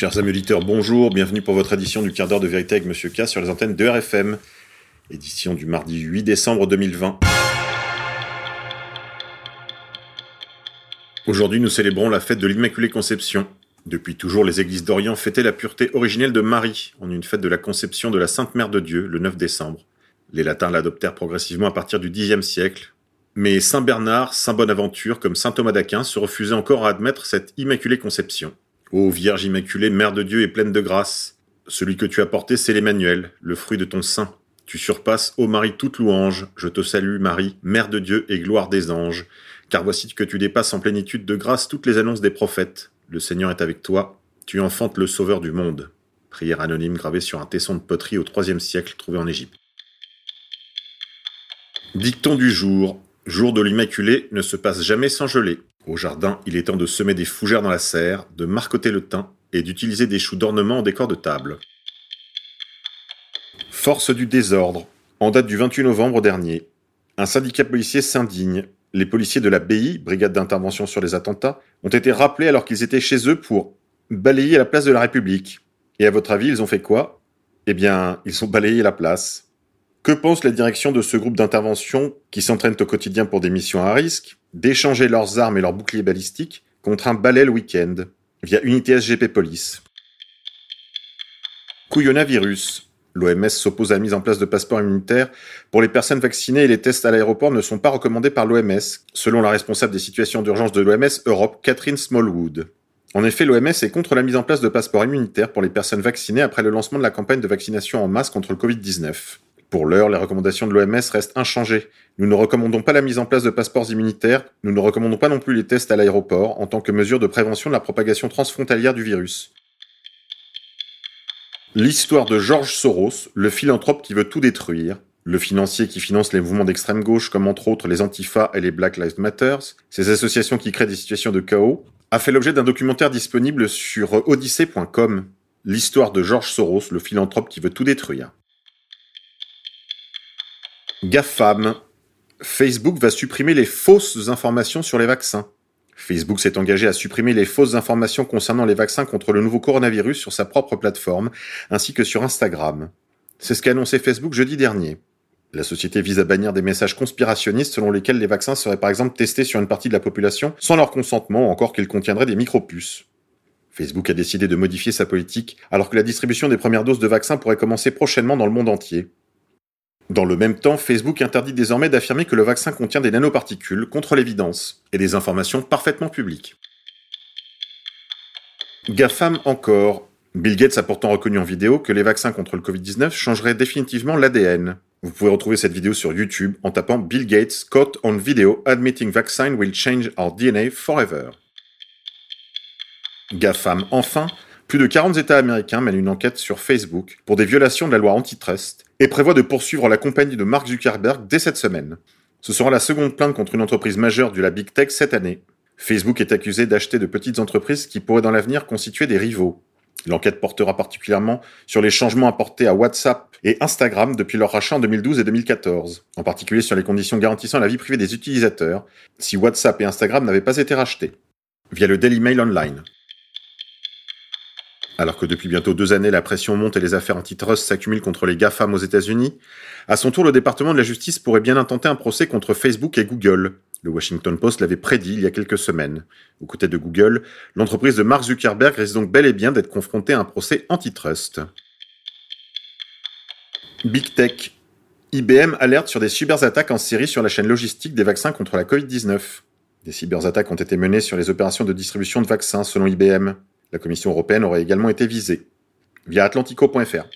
Chers amis auditeurs, bonjour, bienvenue pour votre édition du quart d'heure de vérité avec Monsieur K sur les antennes de RFM, édition du mardi 8 décembre 2020. Aujourd'hui, nous célébrons la fête de l'Immaculée Conception. Depuis toujours, les églises d'Orient fêtaient la pureté originelle de Marie en une fête de la conception de la Sainte Mère de Dieu le 9 décembre. Les latins l'adoptèrent progressivement à partir du Xe siècle, mais Saint Bernard, Saint Bonaventure comme Saint Thomas d'Aquin se refusaient encore à admettre cette Immaculée Conception. Ô Vierge Immaculée, Mère de Dieu et pleine de grâce, celui que tu as porté, c'est l'Emmanuel, le fruit de ton sein. Tu surpasses, ô Marie, toute louange. Je te salue, Marie, Mère de Dieu et gloire des anges. Car voici que tu dépasses en plénitude de grâce toutes les annonces des prophètes. Le Seigneur est avec toi. Tu enfantes le Sauveur du monde. Prière anonyme gravée sur un tesson de poterie au IIIe siècle trouvé en Égypte. Dicton du jour. Jour de l'Immaculée ne se passe jamais sans geler. Au jardin, il est temps de semer des fougères dans la serre, de marcoter le thym et d'utiliser des choux d'ornement en décor de table. Force du désordre. En date du 28 novembre dernier, un syndicat policier s'indigne. Les policiers de la BI, Brigade d'intervention sur les attentats, ont été rappelés alors qu'ils étaient chez eux pour balayer la place de la République. Et à votre avis, ils ont fait quoi? Eh bien, ils ont balayé la place. Que pense la direction de ce groupe d'intervention qui s'entraînent au quotidien pour des missions à risque d'échanger leurs armes et leurs boucliers balistiques contre un balai le week-end via Unité SGP Police? Couillonavirus. L'OMS s'oppose à la mise en place de passeports immunitaires pour les personnes vaccinées et les tests à l'aéroport ne sont pas recommandés par l'OMS, selon la responsable des situations d'urgence de l'OMS Europe, Catherine Smallwood. En effet, l'OMS est contre la mise en place de passeports immunitaires pour les personnes vaccinées après le lancement de la campagne de vaccination en masse contre le Covid-19. Pour l'heure, les recommandations de l'OMS restent inchangées. Nous ne recommandons pas la mise en place de passeports immunitaires, nous ne recommandons pas non plus les tests à l'aéroport en tant que mesure de prévention de la propagation transfrontalière du virus. L'histoire de George Soros, le philanthrope qui veut tout détruire, le financier qui finance les mouvements d'extrême gauche comme entre autres les Antifa et les Black Lives Matter, ces associations qui créent des situations de chaos, a fait l'objet d'un documentaire disponible sur odyssey.com. L'histoire de George Soros, le philanthrope qui veut tout détruire. GAFAM. Facebook va supprimer les fausses informations sur les vaccins. Facebook s'est engagé à supprimer les fausses informations concernant les vaccins contre le nouveau coronavirus sur sa propre plateforme, ainsi que sur Instagram. C'est ce qu'a annoncé Facebook jeudi dernier. La société vise à bannir des messages conspirationnistes selon lesquels les vaccins seraient par exemple testés sur une partie de la population sans leur consentement encore qu'ils contiendraient des micropuces. Facebook a décidé de modifier sa politique alors que la distribution des premières doses de vaccins pourrait commencer prochainement dans le monde entier. Dans le même temps, Facebook interdit désormais d'affirmer que le vaccin contient des nanoparticules contre l'évidence et des informations parfaitement publiques. GAFAM encore. Bill Gates a pourtant reconnu en vidéo que les vaccins contre le Covid-19 changeraient définitivement l'ADN. Vous pouvez retrouver cette vidéo sur YouTube en tapant Bill Gates caught on video admitting vaccine will change our DNA forever. GAFAM enfin, plus de 40 États américains mènent une enquête sur Facebook pour des violations de la loi antitrust et prévoit de poursuivre la compagnie de Mark Zuckerberg dès cette semaine. Ce sera la seconde plainte contre une entreprise majeure de la Big Tech cette année. Facebook est accusé d'acheter de petites entreprises qui pourraient dans l'avenir constituer des rivaux. L'enquête portera particulièrement sur les changements apportés à WhatsApp et Instagram depuis leur rachat en 2012 et 2014, en particulier sur les conditions garantissant la vie privée des utilisateurs, si WhatsApp et Instagram n'avaient pas été rachetés, via le Daily Mail Online. Alors que depuis bientôt deux années, la pression monte et les affaires antitrust s'accumulent contre les GAFAM aux États-Unis, à son tour, le département de la justice pourrait bien intenter un procès contre Facebook et Google. Le Washington Post l'avait prédit il y a quelques semaines. Aux côtés de Google, l'entreprise de Mark Zuckerberg risque donc bel et bien d'être confrontée à un procès antitrust. Big Tech. IBM alerte sur des cyberattaques en série sur la chaîne logistique des vaccins contre la Covid-19. Des cyberattaques ont été menées sur les opérations de distribution de vaccins selon IBM. La Commission européenne aurait également été visée. Via atlantico.fr.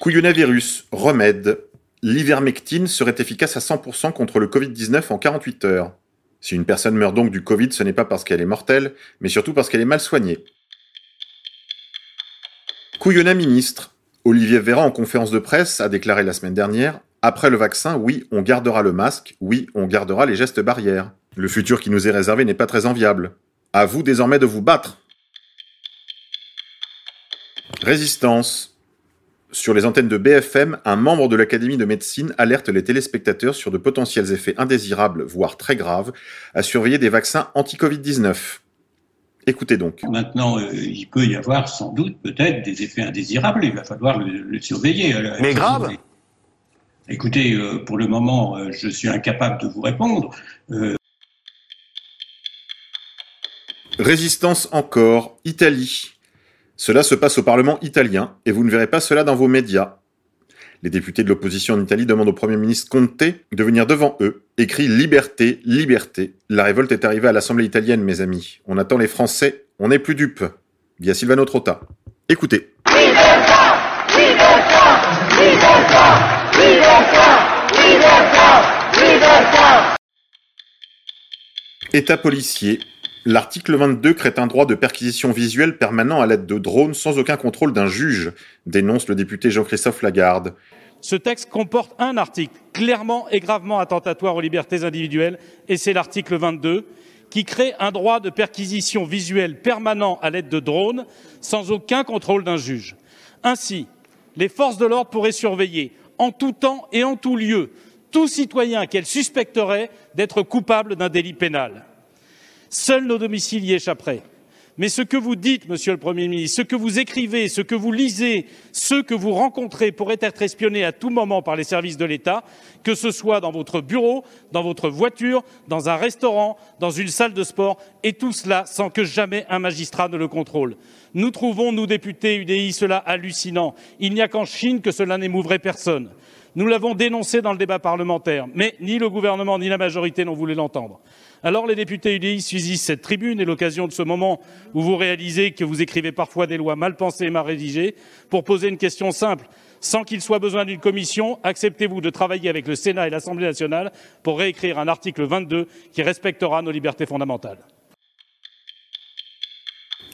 Couillonavirus, remède. L'ivermectine serait efficace à 100% contre le Covid-19 en 48 heures. Si une personne meurt donc du Covid, ce n'est pas parce qu'elle est mortelle, mais surtout parce qu'elle est mal soignée. Couillonna ministre. Olivier Véran en conférence de presse a déclaré la semaine dernière Après le vaccin, oui, on gardera le masque, oui, on gardera les gestes barrières. Le futur qui nous est réservé n'est pas très enviable. À vous désormais de vous battre. Résistance. Sur les antennes de BFM, un membre de l'Académie de médecine alerte les téléspectateurs sur de potentiels effets indésirables, voire très graves, à surveiller des vaccins anti-Covid-19. Écoutez donc. Maintenant, euh, il peut y avoir sans doute peut-être des effets indésirables. Il va falloir le, surveiller. Mais grave. Écoutez, euh, pour le moment, euh, je suis incapable de vous répondre. Résistance encore, Italie. Cela se passe au Parlement italien et vous ne verrez pas cela dans vos médias. Les députés de l'opposition en Italie demandent au Premier ministre Conte de venir devant eux, écrit Liberté, liberté. La révolte est arrivée à l'Assemblée italienne, mes amis. On attend les Français, on n'est plus dupes. Via Silvano Trotta. Écoutez. État policier. L'article 22 crée un droit de perquisition visuelle permanent à l'aide de drones sans aucun contrôle d'un juge, dénonce le député Jean-Christophe Lagarde. Ce texte comporte un article clairement et gravement attentatoire aux libertés individuelles, et c'est l'article 22, qui crée un droit de perquisition visuelle permanent à l'aide de drones sans aucun contrôle d'un juge. Ainsi, les forces de l'ordre pourraient surveiller en tout temps et en tout lieu tout citoyen qu'elles suspecteraient d'être coupable d'un délit pénal. Seuls nos domiciles y échapperaient. Mais ce que vous dites, Monsieur le Premier ministre, ce que vous écrivez, ce que vous lisez, ce que vous rencontrez pourraient être espionnés à tout moment par les services de l'État, que ce soit dans votre bureau, dans votre voiture, dans un restaurant, dans une salle de sport, et tout cela sans que jamais un magistrat ne le contrôle. Nous trouvons, nous députés UDI, cela hallucinant. Il n'y a qu'en Chine que cela n'émouverait personne. Nous l'avons dénoncé dans le débat parlementaire, mais ni le gouvernement ni la majorité n'ont voulu l'entendre. Alors les députés UDI saisissent cette tribune et l'occasion de ce moment où vous réalisez que vous écrivez parfois des lois mal pensées et mal rédigées pour poser une question simple. Sans qu'il soit besoin d'une commission, acceptez-vous de travailler avec le Sénat et l'Assemblée nationale pour réécrire un article 22 qui respectera nos libertés fondamentales?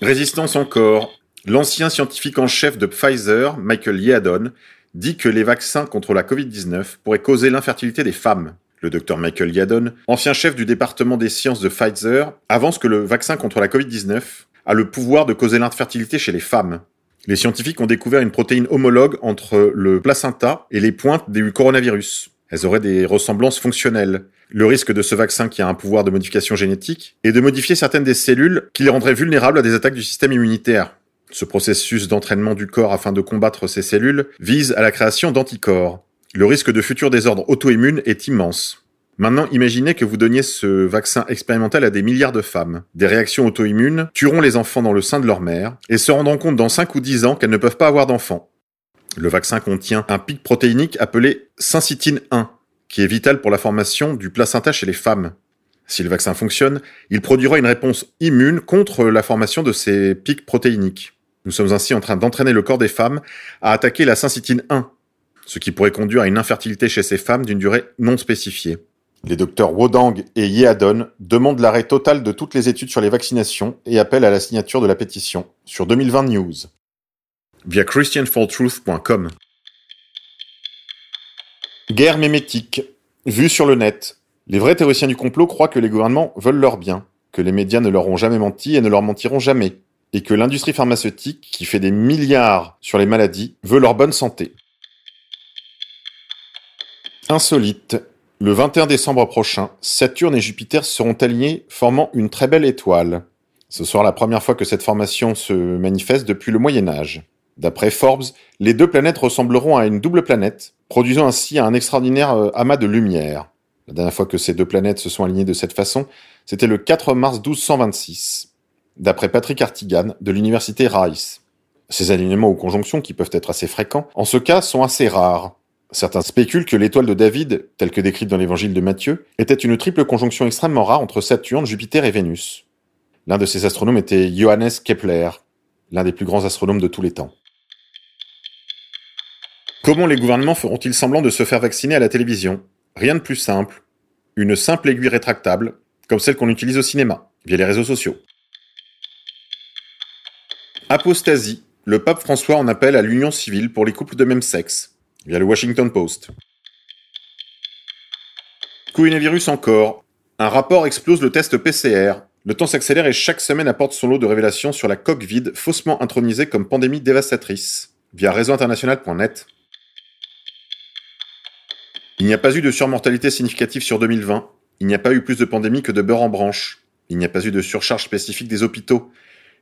Résistance encore. L'ancien scientifique en chef de Pfizer, Michael Yeadon, dit que les vaccins contre la Covid-19 pourraient causer l'infertilité des femmes. Le docteur Michael Yadon, ancien chef du département des sciences de Pfizer, avance que le vaccin contre la Covid-19 a le pouvoir de causer l'infertilité chez les femmes. Les scientifiques ont découvert une protéine homologue entre le placenta et les pointes du coronavirus. Elles auraient des ressemblances fonctionnelles. Le risque de ce vaccin qui a un pouvoir de modification génétique est de modifier certaines des cellules qui les rendraient vulnérables à des attaques du système immunitaire. Ce processus d'entraînement du corps afin de combattre ces cellules vise à la création d'anticorps. Le risque de futurs désordres auto-immunes est immense. Maintenant, imaginez que vous donniez ce vaccin expérimental à des milliards de femmes. Des réactions auto-immunes tueront les enfants dans le sein de leur mère et se rendront compte dans 5 ou 10 ans qu'elles ne peuvent pas avoir d'enfants. Le vaccin contient un pic protéinique appelé syncytine 1, qui est vital pour la formation du placenta chez les femmes. Si le vaccin fonctionne, il produira une réponse immune contre la formation de ces pics protéiniques. Nous sommes ainsi en train d'entraîner le corps des femmes à attaquer la syncytine 1, ce qui pourrait conduire à une infertilité chez ces femmes d'une durée non spécifiée. Les docteurs Wodang et Yeadon demandent l'arrêt total de toutes les études sur les vaccinations et appellent à la signature de la pétition sur 2020 News via christianfortruth.com. Guerre mémétique. Vue sur le net. Les vrais théoriciens du complot croient que les gouvernements veulent leur bien, que les médias ne leur ont jamais menti et ne leur mentiront jamais, et que l'industrie pharmaceutique, qui fait des milliards sur les maladies, veut leur bonne santé. Insolite. Le 21 décembre prochain, Saturne et Jupiter seront alignés, formant une très belle étoile. Ce sera la première fois que cette formation se manifeste depuis le Moyen Âge. D'après Forbes, les deux planètes ressembleront à une double planète, produisant ainsi un extraordinaire euh, amas de lumière. La dernière fois que ces deux planètes se sont alignées de cette façon, c'était le 4 mars 1226, d'après Patrick Artigan de l'université Rice. Ces alignements ou conjonctions, qui peuvent être assez fréquents, en ce cas sont assez rares. Certains spéculent que l'étoile de David, telle que décrite dans l'évangile de Matthieu, était une triple conjonction extrêmement rare entre Saturne, Jupiter et Vénus. L'un de ces astronomes était Johannes Kepler, l'un des plus grands astronomes de tous les temps. Comment les gouvernements feront-ils semblant de se faire vacciner à la télévision? Rien de plus simple. Une simple aiguille rétractable, comme celle qu'on utilise au cinéma, via les réseaux sociaux. Apostasie. Le pape François en appelle à l'union civile pour les couples de même sexe, via le Washington Post. Coronavirus encore. Un rapport explose le test PCR. Le temps s'accélère et chaque semaine apporte son lot de révélations sur la coque vide faussement intronisée comme pandémie dévastatrice, via réseauinternational.net. Il n'y a pas eu de surmortalité significative sur 2020. Il n'y a pas eu plus de pandémies que de beurre en branche. Il n'y a pas eu de surcharge spécifique des hôpitaux.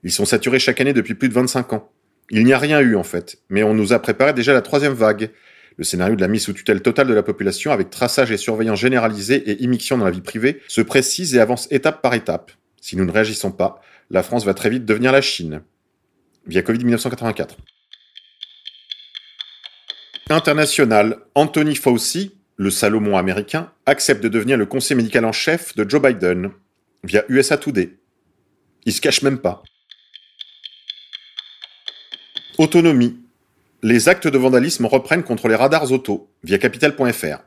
Ils sont saturés chaque année depuis plus de 25 ans. Il n'y a rien eu en fait, mais on nous a préparé déjà la troisième vague. Le scénario de la mise sous tutelle totale de la population avec traçage et surveillance généralisée et immixtion dans la vie privée se précise et avance étape par étape. Si nous ne réagissons pas, la France va très vite devenir la Chine. Via Covid 1984. International, Anthony Fauci, le Salomon américain, accepte de devenir le conseiller médical en chef de Joe Biden via USA Today. Il se cache même pas. Autonomie. Les actes de vandalisme reprennent contre les radars auto via capital.fr.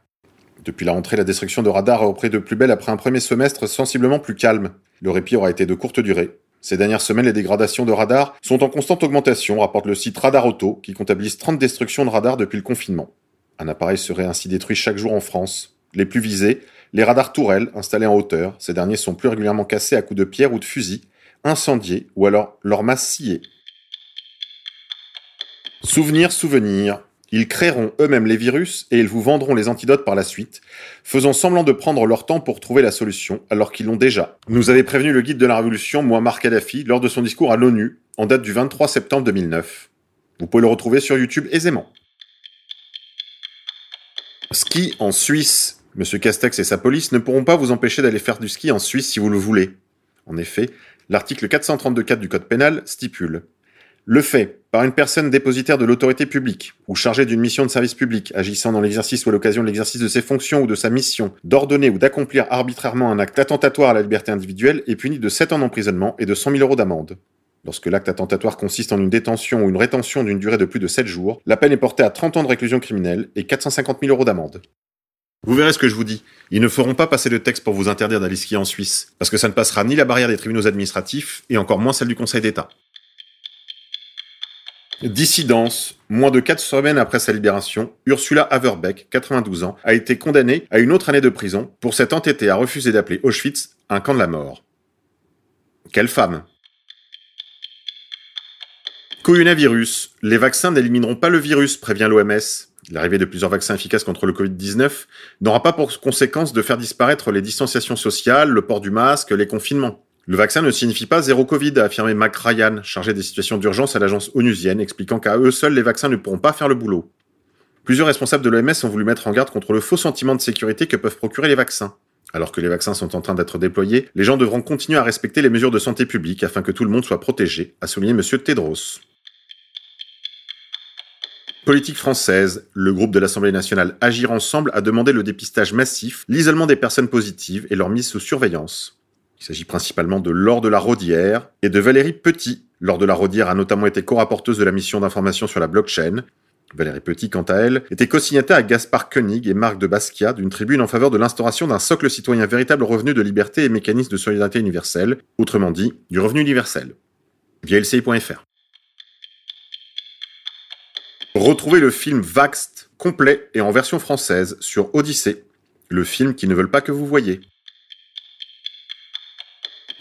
Depuis la rentrée, la destruction de radars a repris de plus belle après un premier semestre sensiblement plus calme. Le répit aura été de courte durée. Ces dernières semaines, les dégradations de radars sont en constante augmentation, rapporte le site Radar Auto, qui comptabilise 30 destructions de radars depuis le confinement. Un appareil serait ainsi détruit chaque jour en France. Les plus visés, les radars tourelles installés en hauteur. Ces derniers sont plus régulièrement cassés à coups de pierre ou de fusil, incendiés ou alors leur masse sciée. Souvenir, souvenir. Ils créeront eux-mêmes les virus et ils vous vendront les antidotes par la suite, faisant semblant de prendre leur temps pour trouver la solution, alors qu'ils l'ont déjà. Nous avait prévenu le guide de la révolution, Muammar Kadhafi, lors de son discours à l'ONU, en date du 23 septembre 2009. Vous pouvez le retrouver sur YouTube aisément. Ski en Suisse. Monsieur Castex et sa police ne pourront pas vous empêcher d'aller faire du ski en Suisse si vous le voulez. En effet, l'article 432.4 du Code pénal stipule le fait, par une personne dépositaire de l'autorité publique ou chargée d'une mission de service public agissant dans l'exercice ou à l'occasion de l'exercice de ses fonctions ou de sa mission, d'ordonner ou d'accomplir arbitrairement un acte attentatoire à la liberté individuelle est puni de 7 ans d'emprisonnement et de 100 000 euros d'amende. Lorsque l'acte attentatoire consiste en une détention ou une rétention d'une durée de plus de 7 jours, la peine est portée à 30 ans de réclusion criminelle et 450 000 euros d'amende. Vous verrez ce que je vous dis. Ils ne feront pas passer de texte pour vous interdire d'aller skier en Suisse, parce que ça ne passera ni la barrière des tribunaux administratifs, et encore moins celle du Conseil d'État. Dissidence. Moins de 4 semaines après sa libération, Ursula Haverbeck, 92 ans, a été condamnée à une autre année de prison pour s'être entêtée à refuser d'appeler Auschwitz un camp de la mort. Quelle femme Coronavirus. Les vaccins n'élimineront pas le virus, prévient l'OMS. L'arrivée de plusieurs vaccins efficaces contre le Covid-19 n'aura pas pour conséquence de faire disparaître les distanciations sociales, le port du masque, les confinements. Le vaccin ne signifie pas zéro Covid, a affirmé Mac Ryan, chargé des situations d'urgence à l'agence onusienne, expliquant qu'à eux seuls, les vaccins ne pourront pas faire le boulot. Plusieurs responsables de l'OMS ont voulu mettre en garde contre le faux sentiment de sécurité que peuvent procurer les vaccins. Alors que les vaccins sont en train d'être déployés, les gens devront continuer à respecter les mesures de santé publique afin que tout le monde soit protégé, a souligné M. Tedros. Politique française, le groupe de l'Assemblée nationale Agir ensemble a demandé le dépistage massif, l'isolement des personnes positives et leur mise sous surveillance. Il s'agit principalement de Laure de la Rodière et de Valérie Petit. Laure de la Rodière a notamment été co-rapporteuse de la mission d'information sur la blockchain. Valérie Petit, quant à elle, était co-signataire à Gaspard Koenig et Marc de Basquiat d'une tribune en faveur de l'instauration d'un socle citoyen véritable revenu de liberté et mécanisme de solidarité universelle, autrement dit, du revenu universel. Via LCI.fr. Retrouvez le film Vaxt, complet et en version française, sur Odyssée, le film qui ne veulent pas que vous voyez.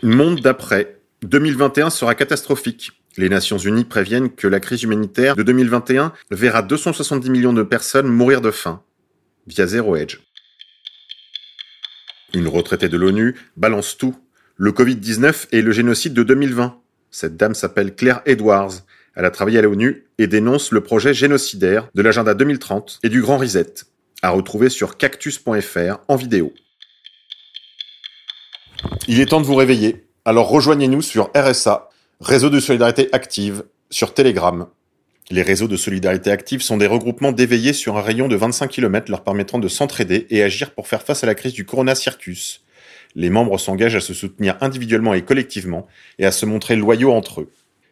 Monde d'après. 2021 sera catastrophique. Les Nations Unies préviennent que la crise humanitaire de 2021 verra 270 millions de personnes mourir de faim. Via Zero Edge. Une retraitée de l'ONU balance tout. Le Covid-19 et le génocide de 2020. Cette dame s'appelle Claire Edwards. Elle a travaillé à l'ONU et dénonce le projet génocidaire de l'agenda 2030 et du Grand Reset. À retrouver sur cactus.fr en vidéo. Il est temps de vous réveiller. Alors rejoignez-nous sur RSA, Réseau de solidarité active, sur Telegram. Les réseaux de solidarité active sont des regroupements d'éveillés sur un rayon de 25 km leur permettant de s'entraider et agir pour faire face à la crise du Corona Circus. Les membres s'engagent à se soutenir individuellement et collectivement et à se montrer loyaux entre eux.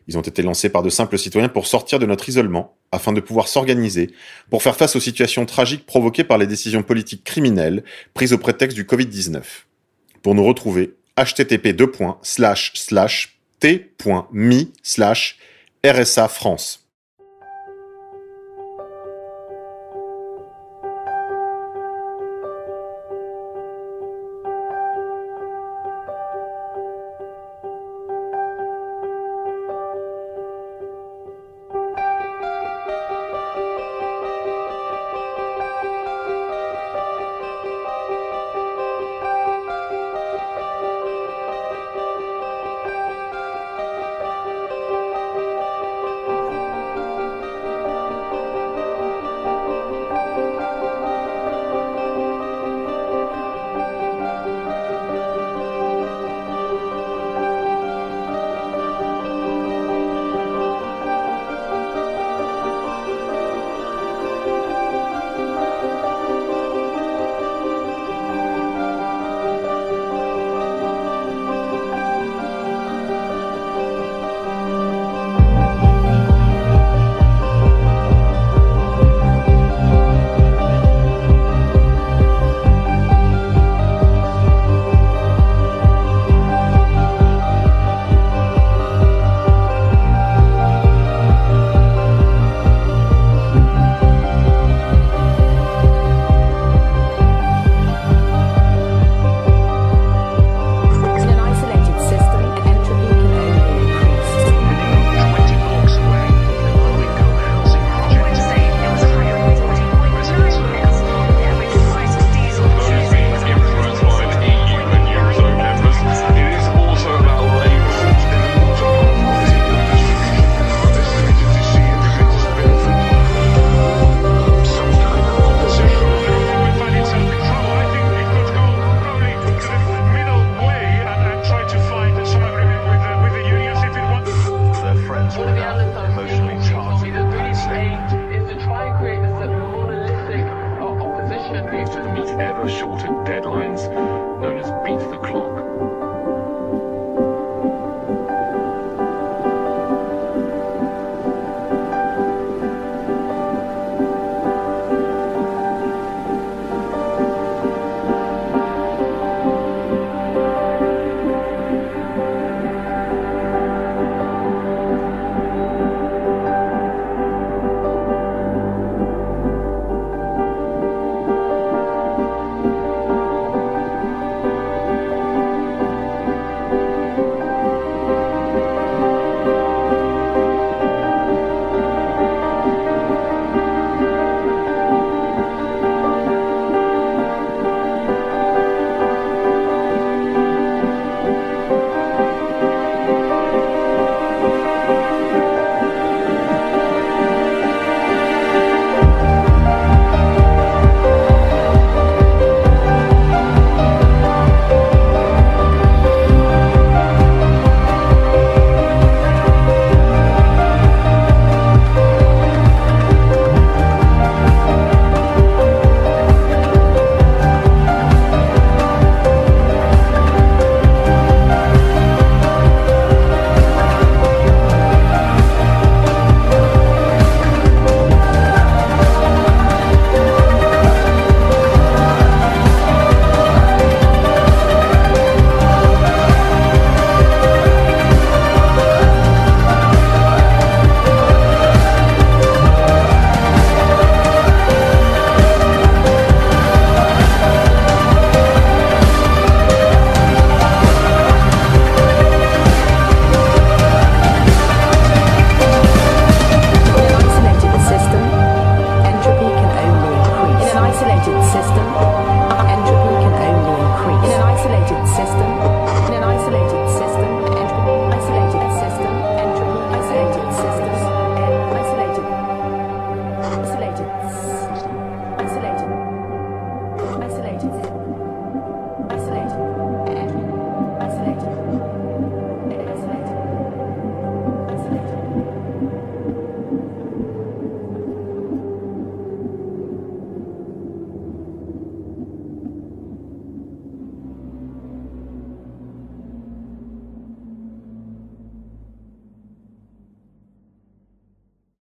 Ils ont été lancés par de simples citoyens pour sortir de notre isolement, afin de pouvoir s'organiser, pour faire face aux situations tragiques provoquées par les décisions politiques criminelles prises au prétexte du Covid-19 pour nous retrouver http t.me rsa France.